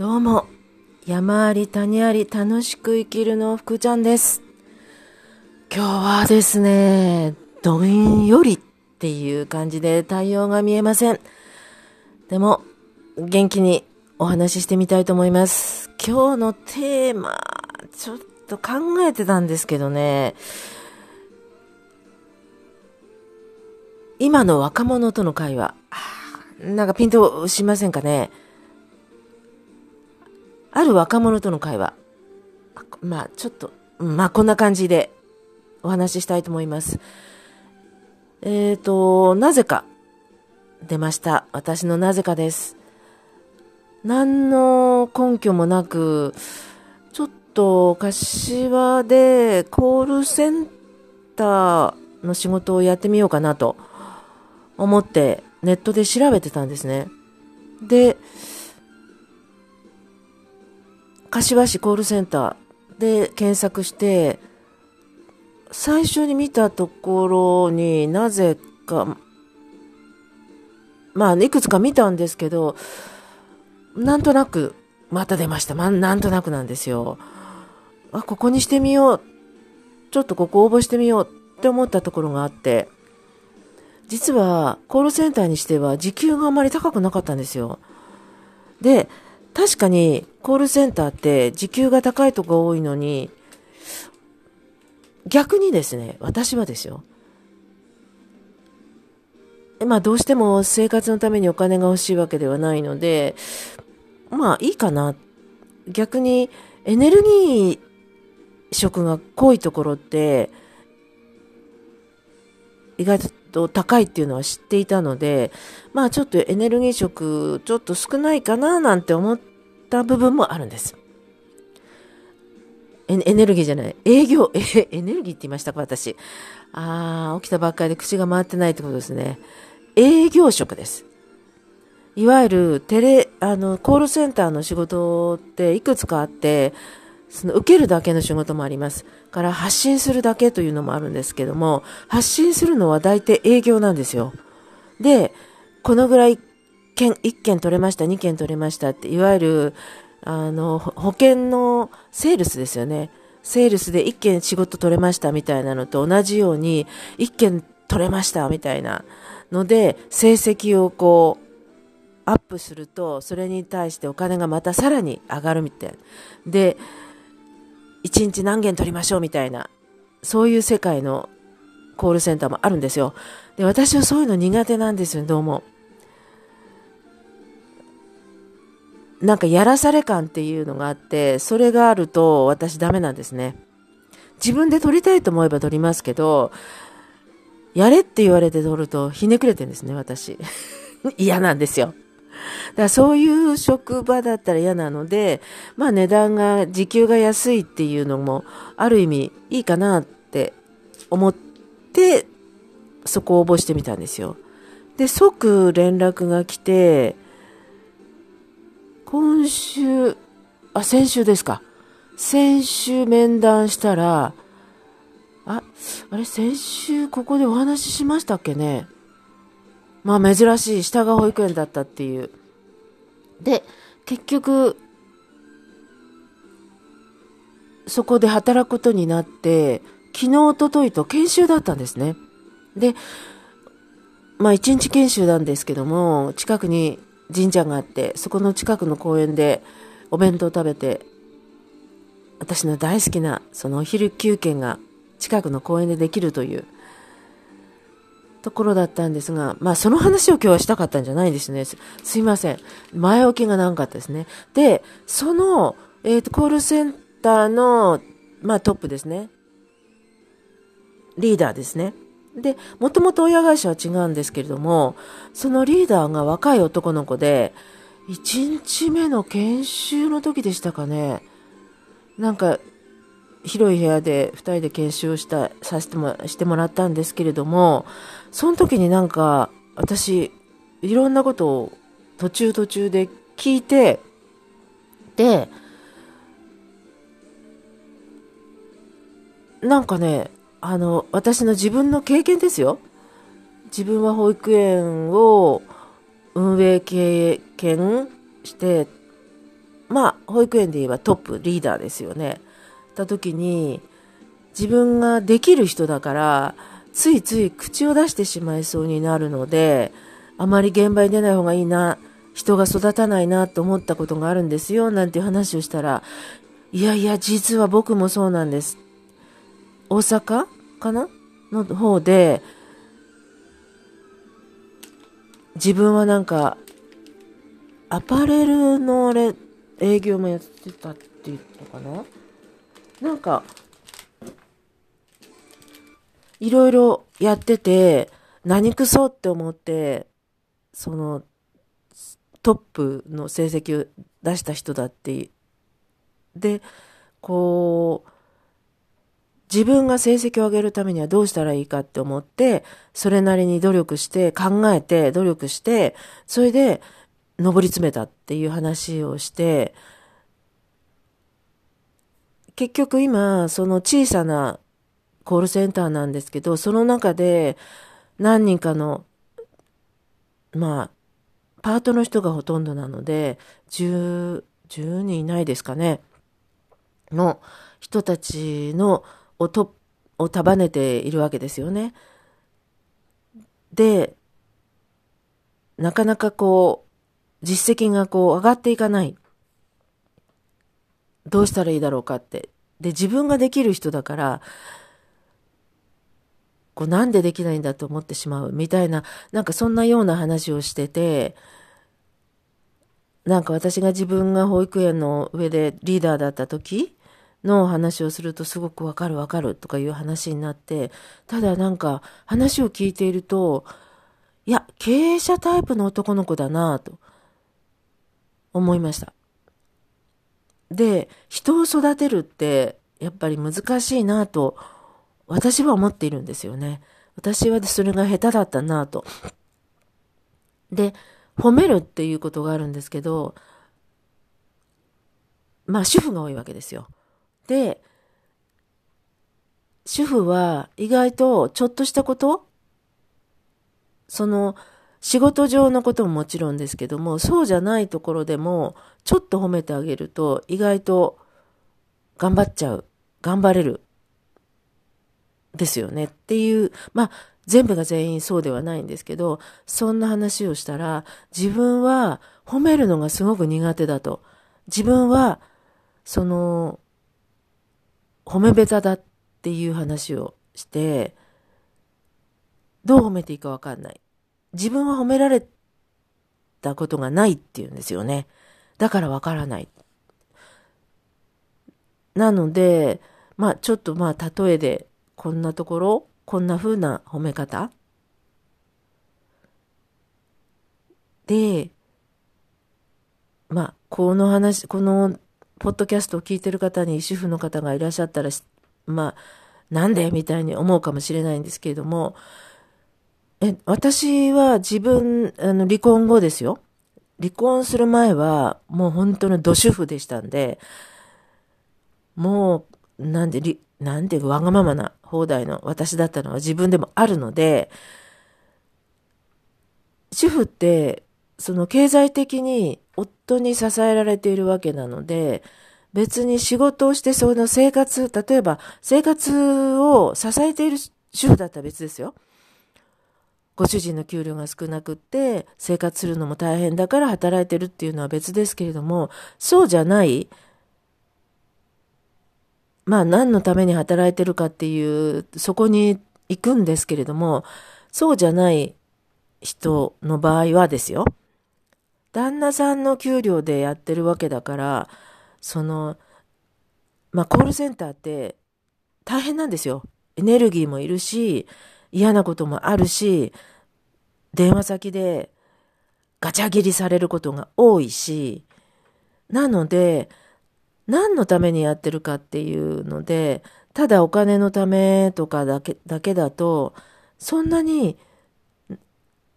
どうも、山あり谷あり楽しく生きるの福ちゃんです。今日はですね、どんよりっていう感じで太陽が見えません。でも、元気にお話ししてみたいと思います。今日のテーマ、ちょっと考えてたんですけどね、今の若者との会話、なんかピンとしませんかね。ある若者との会話。まあ、ちょっと、まあ、こんな感じでお話ししたいと思います。えーと、なぜか、出ました。私のなぜかです。何の根拠もなく、ちょっと、柏でコールセンターの仕事をやってみようかなと思って、ネットで調べてたんですね。で、柏市コールセンターで検索して、最初に見たところになぜか、まあ、いくつか見たんですけど、なんとなく、また出ました。ま、なんとなくなんですよ。あ、ここにしてみよう。ちょっとここ応募してみようって思ったところがあって、実は、コールセンターにしては時給があまり高くなかったんですよ。で、確かに、コールセンターって時給が高いとこ多いのに、逆にですね、私はですよ。まあどうしても生活のためにお金が欲しいわけではないので、まあいいかな。逆にエネルギー食が濃いところって、意外とと高いっていうのは知っていたので、まあちょっとエネルギー食ちょっと少ないかななんて思った部分もあるんです。エエネルギーじゃない。営業、え、エネルギーって言いましたか、私。ああ、起きたばっかりで口が回ってないってことですね。営業職です。いわゆるテレ、あの、コールセンターの仕事っていくつかあって、その受けるだけの仕事もあります。から発信するだけというのもあるんですけども、発信するのは大体営業なんですよ。で、このぐらい件、1件取れました、2件取れましたって、いわゆる、あの、保険のセールスですよね。セールスで1件仕事取れましたみたいなのと同じように、1件取れましたみたいなので、成績をこう、アップすると、それに対してお金がまたさらに上がるみたいな。で、1日何件取りましょうみたいな、そういう世界のコールセンターもあるんですよ。で、私はそういうの苦手なんですよ、どうも。なんかやらされ感っていうのがあって、それがあると私ダメなんですね。自分で撮りたいと思えば撮りますけど、やれって言われて撮るとひねくれてるんですね、私。嫌なんですよ。だからそういう職場だったら嫌なので、まあ値段が、時給が安いっていうのも、ある意味いいかなって思って、そこを応募してみたんですよ。で、即連絡が来て、今週、あ、先週ですか。先週面談したら、あ、あれ、先週ここでお話ししましたっけね。まあ珍しい、下が保育園だったっていう。で、結局、そこで働くことになって、昨日、おとといと研修だったんですね。で、まあ一日研修なんですけども、近くに神社があって、そこの近くの公園でお弁当食べて、私の大好きなそのお昼休憩が近くの公園でできるというところだったんですが、まあその話を今日はしたかったんじゃないんですね。すすいません。前置きがなかったですね。で、その、えっ、と、コールセンターの、まあトップですね。リーダーですね。で、もともと親会社は違うんですけれども、そのリーダーが若い男の子で、1日目の研修の時でしたかね。なんか、広い部屋で2人で研修をした、させても、してもらったんですけれども、その時になんか、私、いろんなことを途中途中で聞いて、で、なんかね、あの、私の自分の経験ですよ。自分は保育園を運営経験して、まあ、保育園で言えばトップリーダーですよね。た時に、自分ができる人だから、ついつい口を出してしまいそうになるので、あまり現場に出ない方がいいな、人が育たないなと思ったことがあるんですよ、なんて話をしたら、いやいや、実は僕もそうなんです。大阪かな？の方で、自分はなんか、アパレルのれ、営業もやってたっていうのかな？なんか、いろいろやってて、何くそって思って、その、トップの成績を出した人だって、で、こう、自分が成績を上げるためにはどうしたらいいかって思って、それなりに努力して、考えて、努力して、それで、上り詰めたっていう話をして、結局今、その小さなコールセンターなんですけど、その中で何人かの、まあ、パートの人がほとんどなので、10、10人いないですかね、の人たちのをを束ねているわけですよね。で、なかなかこう、実績がこう上がっていかない。どうしたらいいだろうかって。で、自分ができる人だから、こうなんでできないんだと思ってしまうみたいな、なんかそんなような話をしてて、なんか私が自分が保育園の上でリーダーだった時の話をするとすごくわかるわかるとかいう話になって、ただなんか話を聞いていると、いや、経営者タイプの男の子だなと思いました。で、人を育てるってやっぱり難しいなと私は思っているんですよね。私はそれが下手だったなと。で、褒めるっていうことがあるんですけど、まあ主婦が多いわけですよ。で、主婦は意外とちょっとしたことその仕事上のことももちろんですけども、そうじゃないところでもちょっと褒めてあげると意外と頑張っちゃう。頑張れる。ですよねっていう、まあ全部が全員そうではないんですけど、そんな話をしたら自分は褒めるのがすごく苦手だと。自分はその褒めべただっていう話をして、どう褒めていいかわかんない。自分は褒められたことがないっていうんですよね。だからわからない。なので、まあちょっとまあ例えでこんなところ、こんな風な褒め方で、まあ、この話、このポッドキャストを聞いてる方に主婦の方がいらっしゃったら、まあ、なんで？みたいに思うかもしれないんですけれども、え、私は自分、あの、離婚後ですよ。離婚する前は、もう本当の土主婦でしたんで、もう、なんで、なんでわがままな放題の私だったのは自分でもあるので、主婦って、その経済的に夫に支えられているわけなので、別に仕事をしてその生活、例えば生活を支えている主婦だったら別ですよ。ご主人の給料が少なくって生活するのも大変だから働いてるっていうのは別ですけれども、そうじゃない、まあ何のために働いてるかっていう、そこに行くんですけれども、そうじゃない人の場合はですよ。旦那さんの給料でやってるわけだから、その、まあ、コールセンターって大変なんですよ。エネルギーもいるし、嫌なこともあるし、電話先でガチャ切りされることが多いし、なので、何のためにやってるかっていうので、ただお金のためとかだけだけだと、そんなに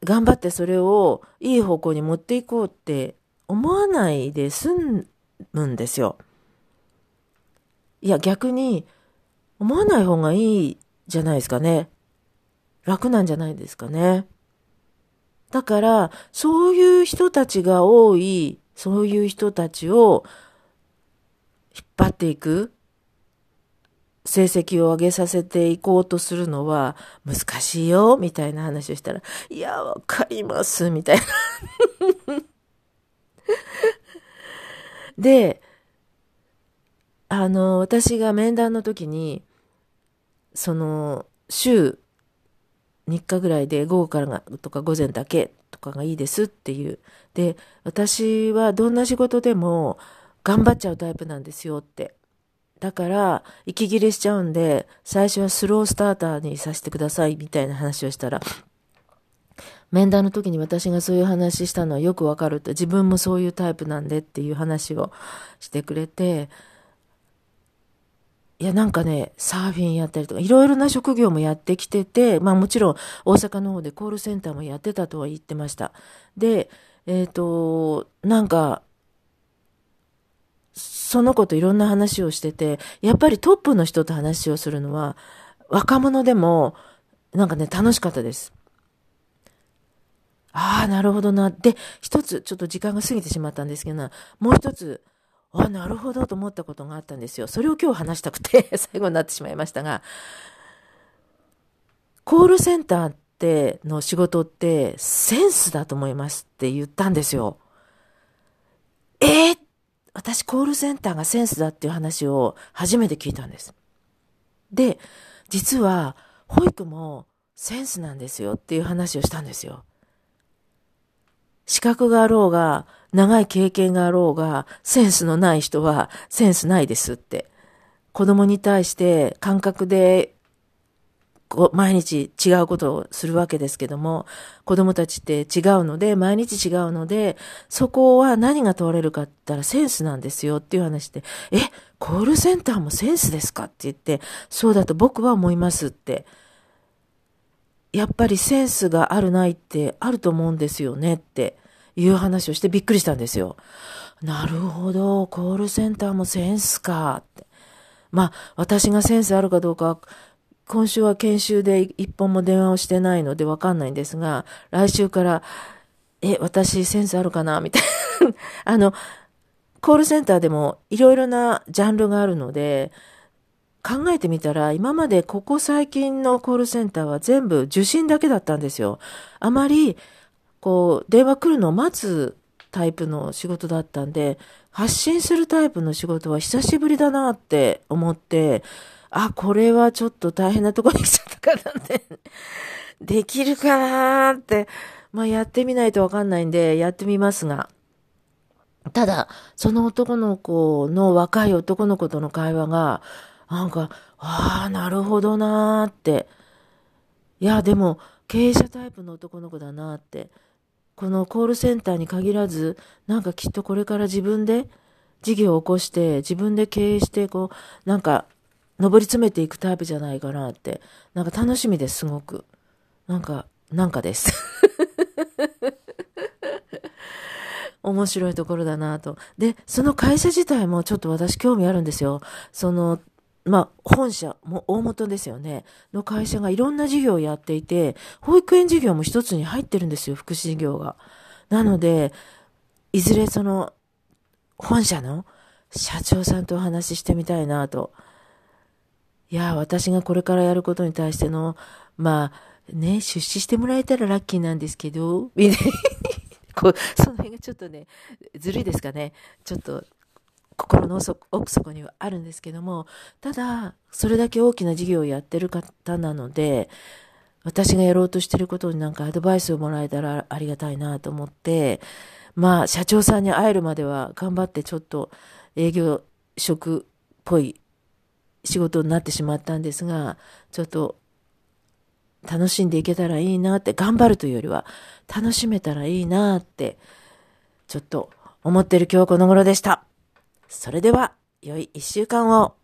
頑張ってそれをいい方向に持っていこうって思わないで済むんですよ。いや、逆に思わない方がいいじゃないですかね。楽なんじゃないですかね。だから、そういう人たちが多いそういう人たちを引っ張っていく、成績を上げさせていこうとするのは難しいよ、みたいな話をしたら、いや、わかります、みたいな。で、あの、私が面談の時に、その、週3日ぐらいで午後からがとか午前だけとかがいいですっていう。で、私はどんな仕事でも頑張っちゃうタイプなんですよって。だから、息切れしちゃうんで、最初はスロースターターにさせてくださいみたいな話をしたら、面談の時に私がそういう話したのはよくわかると、自分もそういうタイプなんでっていう話をしてくれて、いや、なんかね、サーフィンやったりとか、いろいろな職業もやってきてて、まあもちろん大阪の方でコールセンターもやってたとは言ってました。で、えっ、ー、と、なんか、その子といろんな話をしてて、やっぱりトップの人と話をするのは、若者でも、なんかね、楽しかったです。ああ、なるほどな。で、一つ、ちょっと時間が過ぎてしまったんですけどもう一つ、あなるほどと思ったことがあったんですよ。それを今日話したくて 最後になってしまいましたが、コールセンターっての仕事ってセンスだと思いますって言ったんですよ。えー、私コールセンターがセンスだっていう話を初めて聞いたんです。で、実は保育もセンスなんですよっていう話をしたんですよ。資格があろうが、長い経験があろうが、センスのない人はセンスないですって。子供に対して感覚でこう毎日違うことをするわけですけども、子供たちって違うので、毎日違うので、そこは何が問われるかって言ったらセンスなんですよっていう話で、え、コールセンターもセンスですかって言って、そうだと僕は思いますって。やっぱりセンスがあるないってあると思うんですよねっていう話をしてびっくりしたんですよ。なるほど、コールセンターもセンスかって。まあ、私がセンスあるかどうか今週は研修で一本も電話をしてないのでわかんないんですが、来週から、え、私センスあるかな？みたいな。あの、コールセンターでもいろいろなジャンルがあるので、考えてみたら、今までここ最近のコールセンターは全部受信だけだったんですよ。あまり、こう、電話来るのを待つタイプの仕事だったんで、発信するタイプの仕事は久しぶりだなって思って、あ、これはちょっと大変なとこに来ちゃったからね。できるかなーって、まあやってみないとわかんないんで、やってみますが。ただ、その男の子の若い男の子との会話が、なんか、ああ、なるほどなーって。いや、でも、経営者タイプの男の子だなって。このコールセンターに限らず、なんかきっとこれから自分で事業を起こして、自分で経営して、こう、なんか上り詰めていくタイプじゃないかなって、なんか楽しみです、すごく。なんか、なんかです。面白いところだなと。で、その会社自体もちょっと私興味あるんですよ。その、まあ、本社、も大元ですよね。の会社がいろんな事業をやっていて、保育園事業も一つに入ってるんですよ、福祉事業が。なので、いずれその、本社の社長さんとお話ししてみたいなと。いや、私がこれからやることに対しての、まあ、ね、出資してもらえたらラッキーなんですけど、みたいに、こう、その辺がちょっとね、ずるいですかね。ちょっと、心の奥底にはあるんですけども、ただ、それだけ大きな事業をやってる方なので、私がやろうとしてることになんかアドバイスをもらえたらありがたいなと思って、まあ、社長さんに会えるまでは頑張ってちょっと営業職っぽい仕事になってしまったんですが、ちょっと楽しんでいけたらいいなって、頑張るというよりは楽しめたらいいなって、ちょっと思ってる今日この頃でした。それでは、良い一週間を。